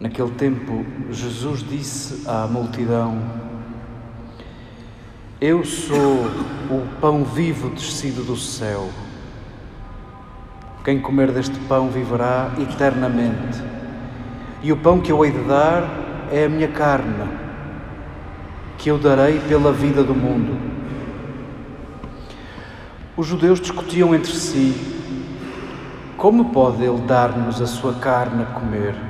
Naquele tempo, Jesus disse à multidão: Eu sou o pão vivo descido do céu. Quem comer deste pão viverá eternamente. E o pão que eu hei de dar é a minha carne, que eu darei pela vida do mundo. Os judeus discutiam entre si: Como pode ele dar-nos a sua carne a comer?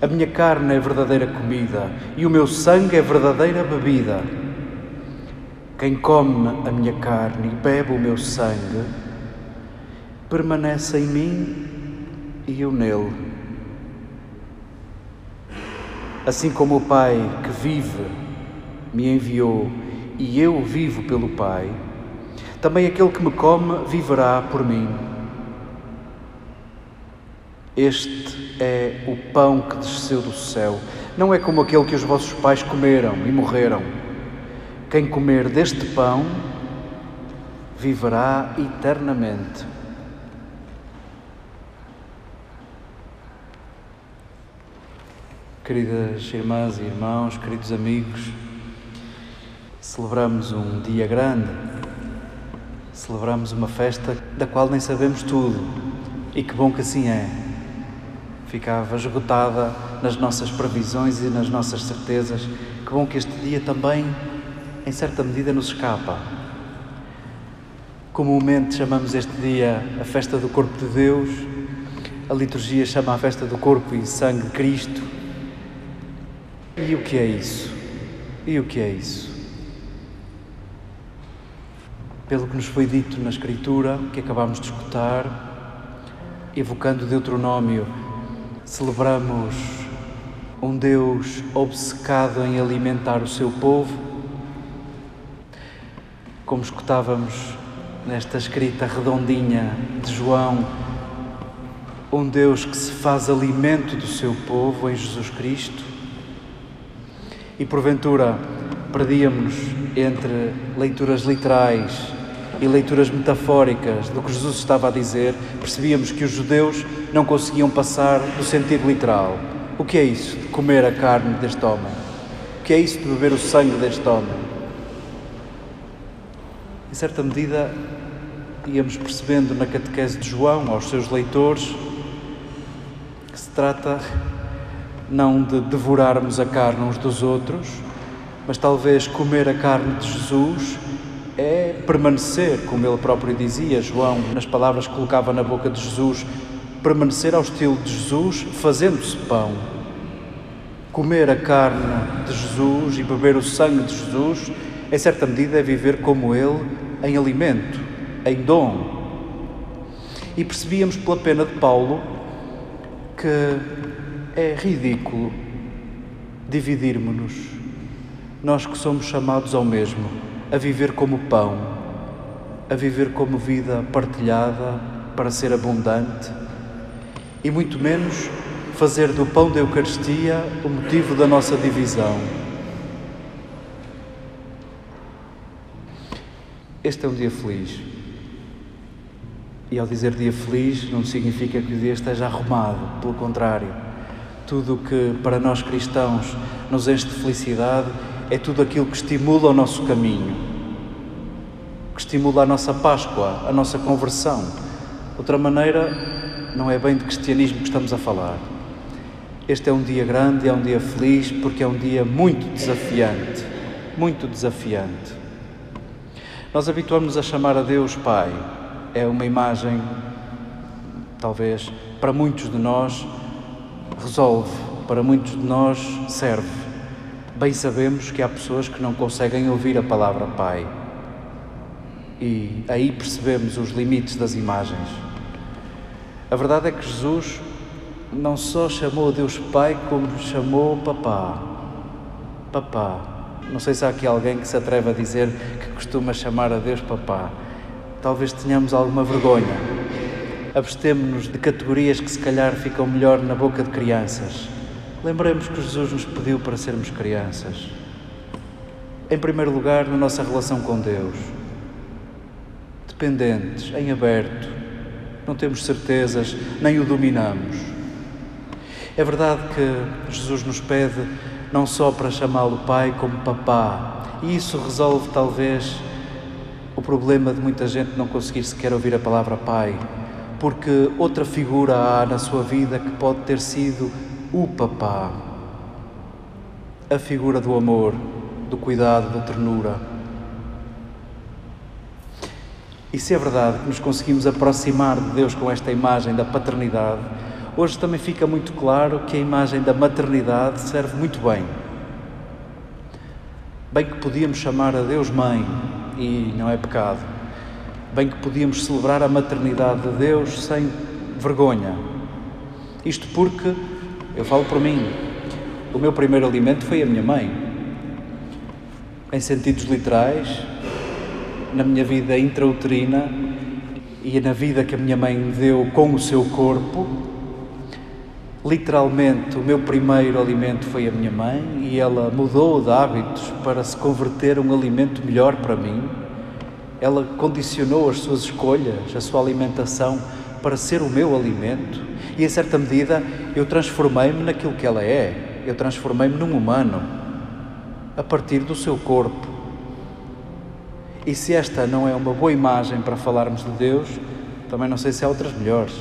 A minha carne é verdadeira comida e o meu sangue é verdadeira bebida. Quem come a minha carne e bebe o meu sangue, permanece em mim e eu nele. Assim como o Pai que vive me enviou e eu vivo pelo Pai, também aquele que me come viverá por mim. Este é o pão que desceu do céu. Não é como aquele que os vossos pais comeram e morreram. Quem comer deste pão viverá eternamente. Queridas irmãs e irmãos, queridos amigos, celebramos um dia grande, celebramos uma festa da qual nem sabemos tudo, e que bom que assim é. Ficava esgotada nas nossas previsões e nas nossas certezas. Que bom que este dia também, em certa medida, nos escapa. Comumente chamamos este dia a festa do Corpo de Deus, a liturgia chama a festa do Corpo e Sangue de Cristo. E o que é isso? E o que é isso? Pelo que nos foi dito na Escritura, que acabamos de escutar, evocando Deuteronômio, celebramos um Deus obcecado em alimentar o seu povo, como escutávamos nesta escrita redondinha de João, um Deus que se faz alimento do seu povo em Jesus Cristo. E porventura perdíamos entre leituras literais e leituras metafóricas do que Jesus estava a dizer, percebíamos que os judeus não conseguiam passar do sentido literal. O que é isso de comer a carne deste homem? O que é isso de beber o sangue deste homem? Em certa medida, íamos percebendo na catequese de João, aos seus leitores, que se trata não de devorarmos a carne uns dos outros, mas talvez comer a carne de Jesus é permanecer, como ele próprio dizia, João, nas palavras que colocava na boca de Jesus, permanecer ao estilo de Jesus, fazendo-se pão. Comer a carne de Jesus e beber o sangue de Jesus, em certa medida, é viver como ele em alimento, em dom. E percebíamos pela pena de Paulo que é ridículo dividirmos-nos, nós que somos chamados ao mesmo a viver como pão, a viver como vida partilhada para ser abundante e muito menos fazer do pão da Eucaristia o motivo da nossa divisão. Este é um dia feliz. E ao dizer dia feliz, não significa que o dia esteja arrumado, pelo contrário. Tudo o que para nós cristãos nos enche de felicidade é tudo aquilo que estimula o nosso caminho, que estimula a nossa Páscoa, a nossa conversão. Outra maneira, não é bem de cristianismo que estamos a falar. Este é um dia grande, é um dia feliz, porque é um dia muito desafiante. Muito desafiante. Nós habituamos a chamar a Deus Pai. É uma imagem, talvez, para muitos de nós, resolve, para muitos de nós, serve. Bem sabemos que há pessoas que não conseguem ouvir a palavra Pai. E aí percebemos os limites das imagens. A verdade é que Jesus não só chamou Deus Pai, como chamou Papá. Papá. Não sei se há aqui alguém que se atreve a dizer que costuma chamar a Deus Papá. Talvez tenhamos alguma vergonha. Abstemos-nos de categorias que se calhar ficam melhor na boca de crianças. Lembremos que Jesus nos pediu para sermos crianças. Em primeiro lugar, na nossa relação com Deus. Dependentes, em aberto. Não temos certezas, nem o dominamos. É verdade que Jesus nos pede não só para chamá-lo Pai, como Papá. E isso resolve, talvez, o problema de muita gente não conseguir sequer ouvir a palavra Pai, porque outra figura há na sua vida que pode ter sido o papá, a figura do amor, do cuidado, da ternura. E se é verdade que nos conseguimos aproximar de Deus com esta imagem da paternidade, hoje também fica muito claro que a imagem da maternidade serve muito bem. Bem que podíamos chamar a Deus mãe, e não é pecado. Bem que podíamos celebrar a maternidade de Deus sem vergonha. Isto porque eu falo por mim. O meu primeiro alimento foi a minha mãe. Em sentidos literais, na minha vida intrauterina e na vida que a minha mãe me deu com o seu corpo, literalmente o meu primeiro alimento foi a minha mãe e ela mudou de hábitos para se converter um alimento melhor para mim. Ela condicionou as suas escolhas, a sua alimentação para ser o meu alimento e, em certa medida, eu transformei-me naquilo que ela é. Eu transformei-me num humano a partir do seu corpo. E se esta não é uma boa imagem para falarmos de Deus, também não sei se há outras melhores.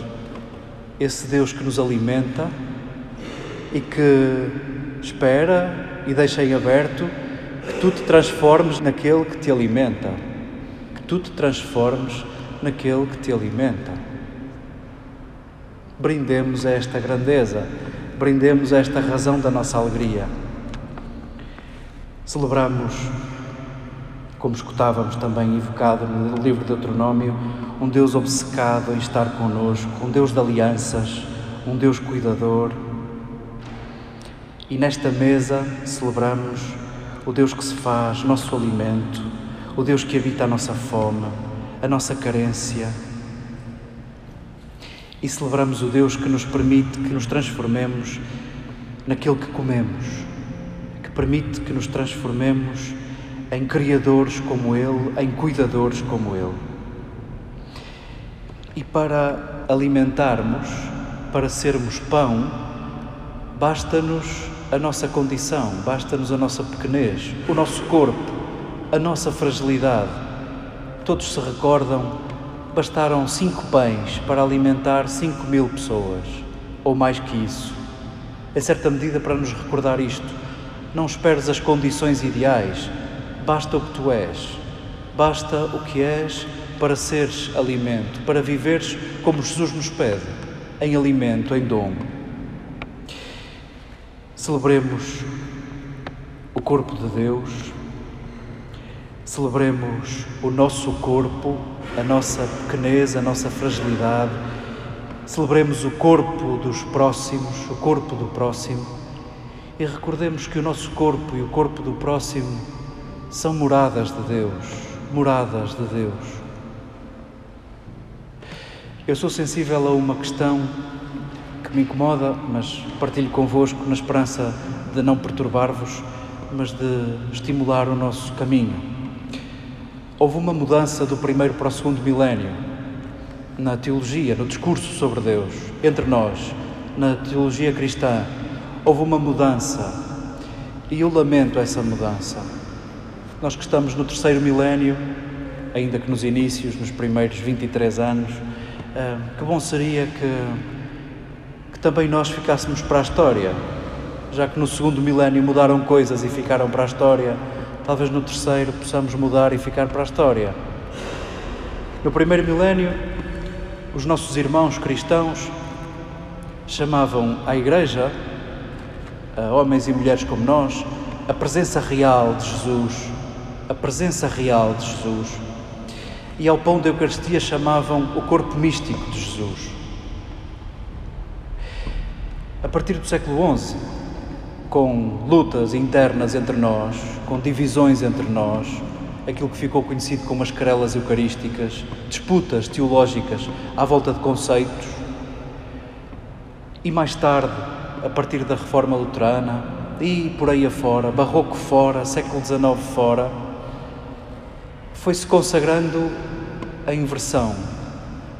Esse Deus que nos alimenta e que espera e deixa em aberto que tu te transformes naquele que te alimenta. Que tu te transformes naquele que te alimenta brindemos a esta grandeza, brindemos a esta razão da nossa alegria. Celebramos, como escutávamos também invocado no livro de Deuteronômio, um Deus obcecado em estar conosco, um Deus de alianças, um Deus cuidador. E nesta mesa celebramos o Deus que se faz nosso alimento, o Deus que habita a nossa fome, a nossa carência e celebramos o Deus que nos permite que nos transformemos naquele que comemos, que permite que nos transformemos em criadores como Ele, em cuidadores como Ele. E para alimentarmos, para sermos pão, basta-nos a nossa condição, basta-nos a nossa pequenez, o nosso corpo, a nossa fragilidade. Todos se recordam bastaram cinco pães para alimentar cinco mil pessoas, ou mais que isso. Em certa medida, para nos recordar isto, não esperes as condições ideais, basta o que tu és, basta o que és para seres alimento, para viveres como Jesus nos pede, em alimento, em dom. Celebremos o corpo de Deus, celebremos o nosso corpo, a nossa pequenez, a nossa fragilidade, celebremos o corpo dos próximos, o corpo do próximo. E recordemos que o nosso corpo e o corpo do próximo são moradas de Deus, moradas de Deus. Eu sou sensível a uma questão que me incomoda, mas partilho convosco na esperança de não perturbar-vos, mas de estimular o nosso caminho. Houve uma mudança do primeiro para o segundo milénio na teologia, no discurso sobre Deus, entre nós, na teologia cristã. Houve uma mudança e eu lamento essa mudança. Nós que estamos no terceiro milénio, ainda que nos inícios, nos primeiros 23 anos, eh, que bom seria que, que também nós ficássemos para a história, já que no segundo milénio mudaram coisas e ficaram para a história, talvez no terceiro possamos mudar e ficar para a história. No primeiro milénio, os nossos irmãos cristãos chamavam a Igreja, a homens e mulheres como nós, a presença real de Jesus, a presença real de Jesus. E ao pão da Eucaristia chamavam o corpo místico de Jesus. A partir do século XI, com lutas internas entre nós, com divisões entre nós, aquilo que ficou conhecido como as querelas eucarísticas, disputas teológicas à volta de conceitos, e mais tarde, a partir da Reforma Luterana e por aí afora, Barroco fora, século XIX fora, foi-se consagrando a inversão.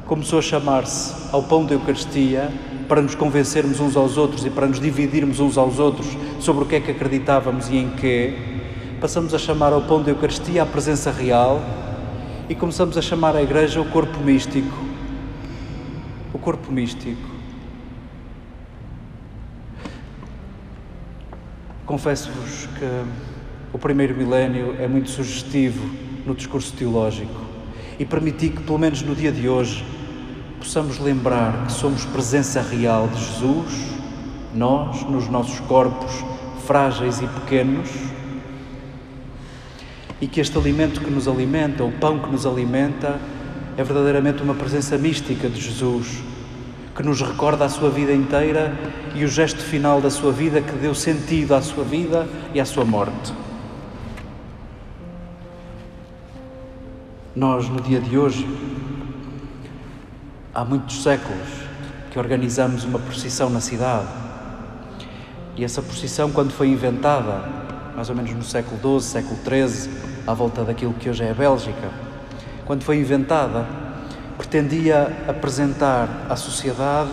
Começou a chamar-se ao pão da Eucaristia para nos convencermos uns aos outros e para nos dividirmos uns aos outros sobre o que é que acreditávamos e em quê. Passamos a chamar ao pão da Eucaristia a presença real e começamos a chamar a Igreja o corpo místico. O corpo místico. Confesso-vos que o primeiro milénio é muito sugestivo no discurso teológico e permiti que, pelo menos no dia de hoje, possamos lembrar que somos presença real de Jesus, nós, nos nossos corpos frágeis e pequenos, e que este alimento que nos alimenta, o pão que nos alimenta, é verdadeiramente uma presença mística de Jesus, que nos recorda a sua vida inteira e o gesto final da sua vida que deu sentido à sua vida e à sua morte. Nós, no dia de hoje, há muitos séculos que organizamos uma procissão na cidade. E essa procissão, quando foi inventada, mais ou menos no século XII, século XIII, à volta daquilo que hoje é a Bélgica, quando foi inventada, pretendia apresentar à sociedade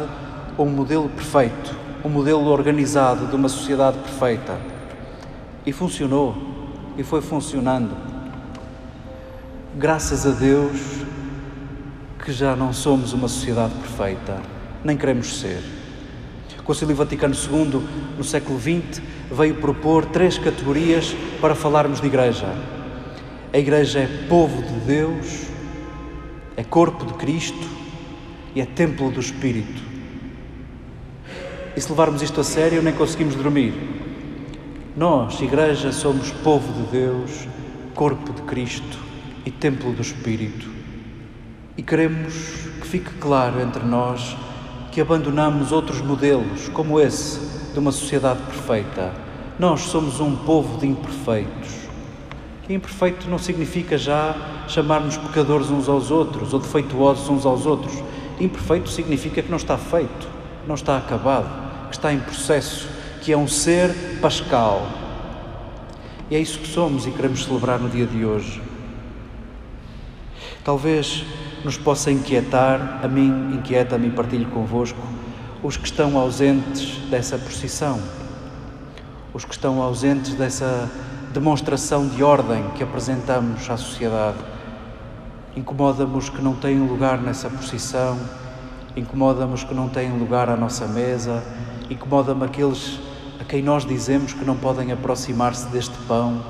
um modelo perfeito, um modelo organizado de uma sociedade perfeita. E funcionou, e foi funcionando. Graças a Deus que já não somos uma sociedade perfeita, nem queremos ser. O Concílio Vaticano II, no século XX, veio propor três categorias para falarmos de Igreja. A Igreja é povo de Deus, é corpo de Cristo e é templo do Espírito. E se levarmos isto a sério, nem conseguimos dormir. Nós, Igreja, somos povo de Deus, corpo de Cristo e templo do Espírito. E queremos que fique claro entre nós que abandonamos outros modelos, como esse de uma sociedade perfeita. Nós somos um povo de imperfeitos. E imperfeito não significa já chamarmos pecadores uns aos outros ou defeituosos uns aos outros. Imperfeito significa que não está feito, não está acabado, que está em processo, que é um ser pascal. E é isso que somos e queremos celebrar no dia de hoje. Talvez nos possa inquietar, a mim inquieta-me e partilho convosco, os que estão ausentes dessa procissão, os que estão ausentes dessa demonstração de ordem que apresentamos à sociedade. Incomoda-me os que não têm lugar nessa procissão, incomoda-me os que não têm lugar à nossa mesa, incomoda-me aqueles a quem nós dizemos que não podem aproximar-se deste pão,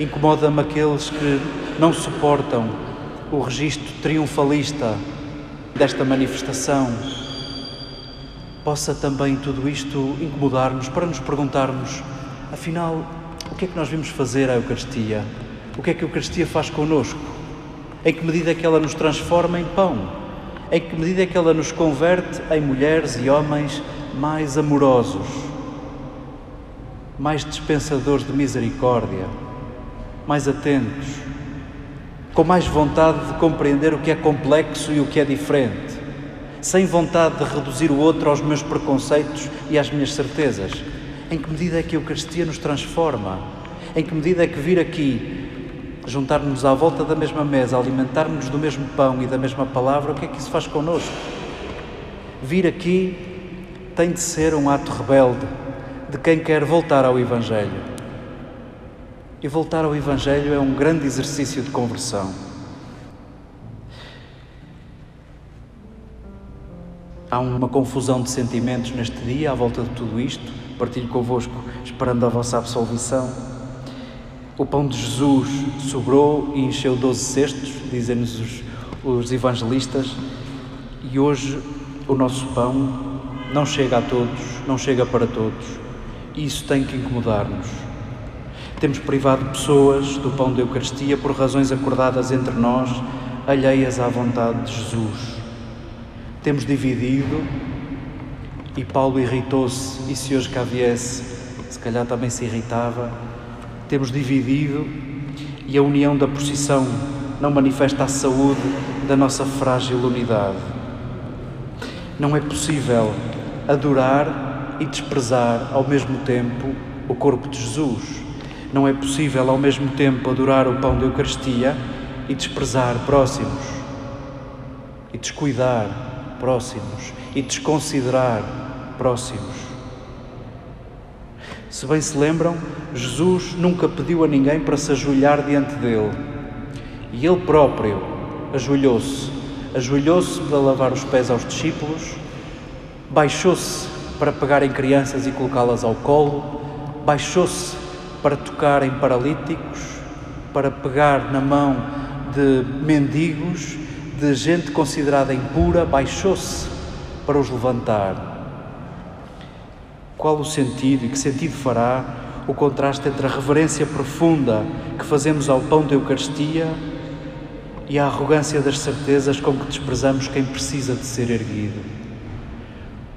incomoda-me aqueles que não suportam o registro triunfalista desta manifestação. Possa também tudo isto incomodar-nos para nos perguntarmos, afinal, o que é que nós vimos fazer à Eucaristia? O que é que a Eucaristia faz connosco? Em que medida é que ela nos transforma em pão? Em que medida é que ela nos converte em mulheres e homens mais amorosos, mais dispensadores de misericórdia, mais atentos, com mais vontade de compreender o que é complexo e o que é diferente, sem vontade de reduzir o outro aos meus preconceitos e às minhas certezas? Em que medida é que a Eucaristia nos transforma? Em que medida é que vir aqui juntar-nos à volta da mesma mesa, alimentar-nos do mesmo pão e da mesma palavra, o que é que isso faz connosco? Vir aqui tem de ser um ato rebelde de quem quer voltar ao Evangelho. E voltar ao Evangelho é um grande exercício de conversão. Há uma confusão de sentimentos neste dia à volta de tudo isto. Partilho convosco, esperando a vossa absolvição. O pão de Jesus sobrou e encheu doze cestos, dizem-nos os, os evangelistas, e hoje o nosso pão não chega a todos, não chega para todos, isso tem que incomodar-nos. Temos privado pessoas do pão da Eucaristia por razões acordadas entre nós, alheias à vontade de Jesus. Temos dividido, e Paulo irritou-se, e se hoje cá viesse, se calhar também se irritava temos dividido e a união da procissão não manifesta a saúde da nossa frágil unidade. Não é possível adorar e desprezar ao mesmo tempo o corpo de Jesus. Não é possível ao mesmo tempo adorar o pão da Eucaristia e desprezar próximos, e descuidar próximos, e desconsiderar próximos. Se bem se lembram, Jesus nunca pediu a ninguém para se ajoelhar diante dele. E ele próprio ajoelhou-se. Ajoelhou-se para lavar os pés aos discípulos, baixou-se para pegar em crianças e colocá-las ao colo, baixou-se para tocar em paralíticos, para pegar na mão de mendigos, de gente considerada impura, baixou-se para os levantar. Qual o sentido e que sentido fará o contraste entre a reverência profunda que fazemos ao pão da Eucaristia e a arrogância das certezas com que desprezamos quem precisa de ser erguido?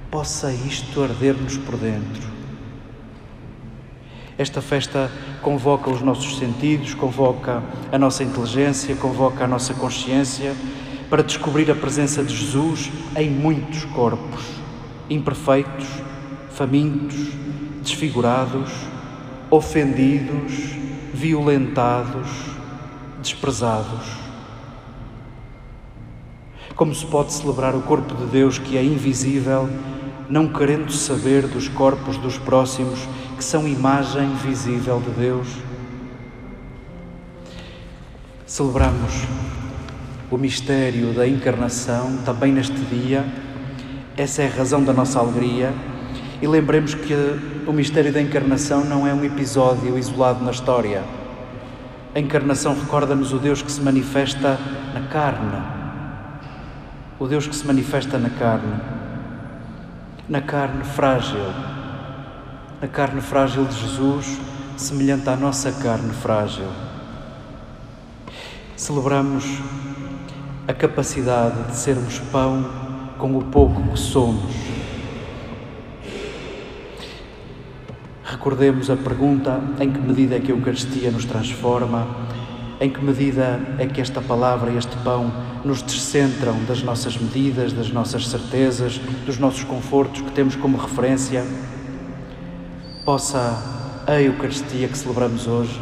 Possa isto arder-nos por dentro. Esta festa convoca os nossos sentidos, convoca a nossa inteligência, convoca a nossa consciência para descobrir a presença de Jesus em muitos corpos, imperfeitos, famintos, desfigurados, ofendidos, violentados, desprezados. Como se pode celebrar o corpo de Deus que é invisível, não querendo saber dos corpos dos próximos que são imagem visível de Deus? Celebramos o mistério da encarnação também neste dia. Essa é a razão da nossa alegria e lembremos que o mistério da encarnação não é um episódio isolado na história. A encarnação recorda-nos o Deus que se manifesta na carne. O Deus que se manifesta na carne. Na carne frágil. Na carne frágil de Jesus, semelhante à nossa carne frágil. Celebramos a capacidade de sermos pão com o pouco que somos Recordemos a pergunta: em que medida é que a Eucaristia nos transforma? Em que medida é que esta palavra e este pão nos descentram das nossas medidas, das nossas certezas, dos nossos confortos que temos como referência? Possa a Eucaristia que celebramos hoje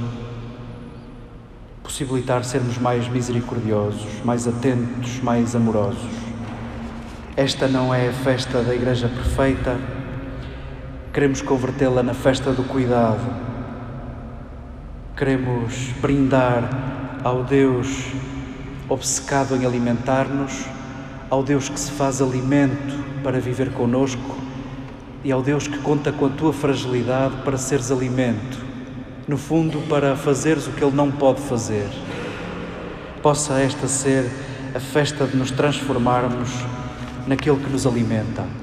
possibilitar sermos mais misericordiosos, mais atentos, mais amorosos. Esta não é a festa da Igreja perfeita Queremos convertê-la na festa do cuidado. Queremos brindar ao Deus obcecado em alimentar-nos, ao Deus que se faz alimento para viver conosco e ao Deus que conta com a tua fragilidade para seres alimento, no fundo, para fazeres o que Ele não pode fazer. Possa esta ser a festa de nos transformarmos naquele que nos alimenta.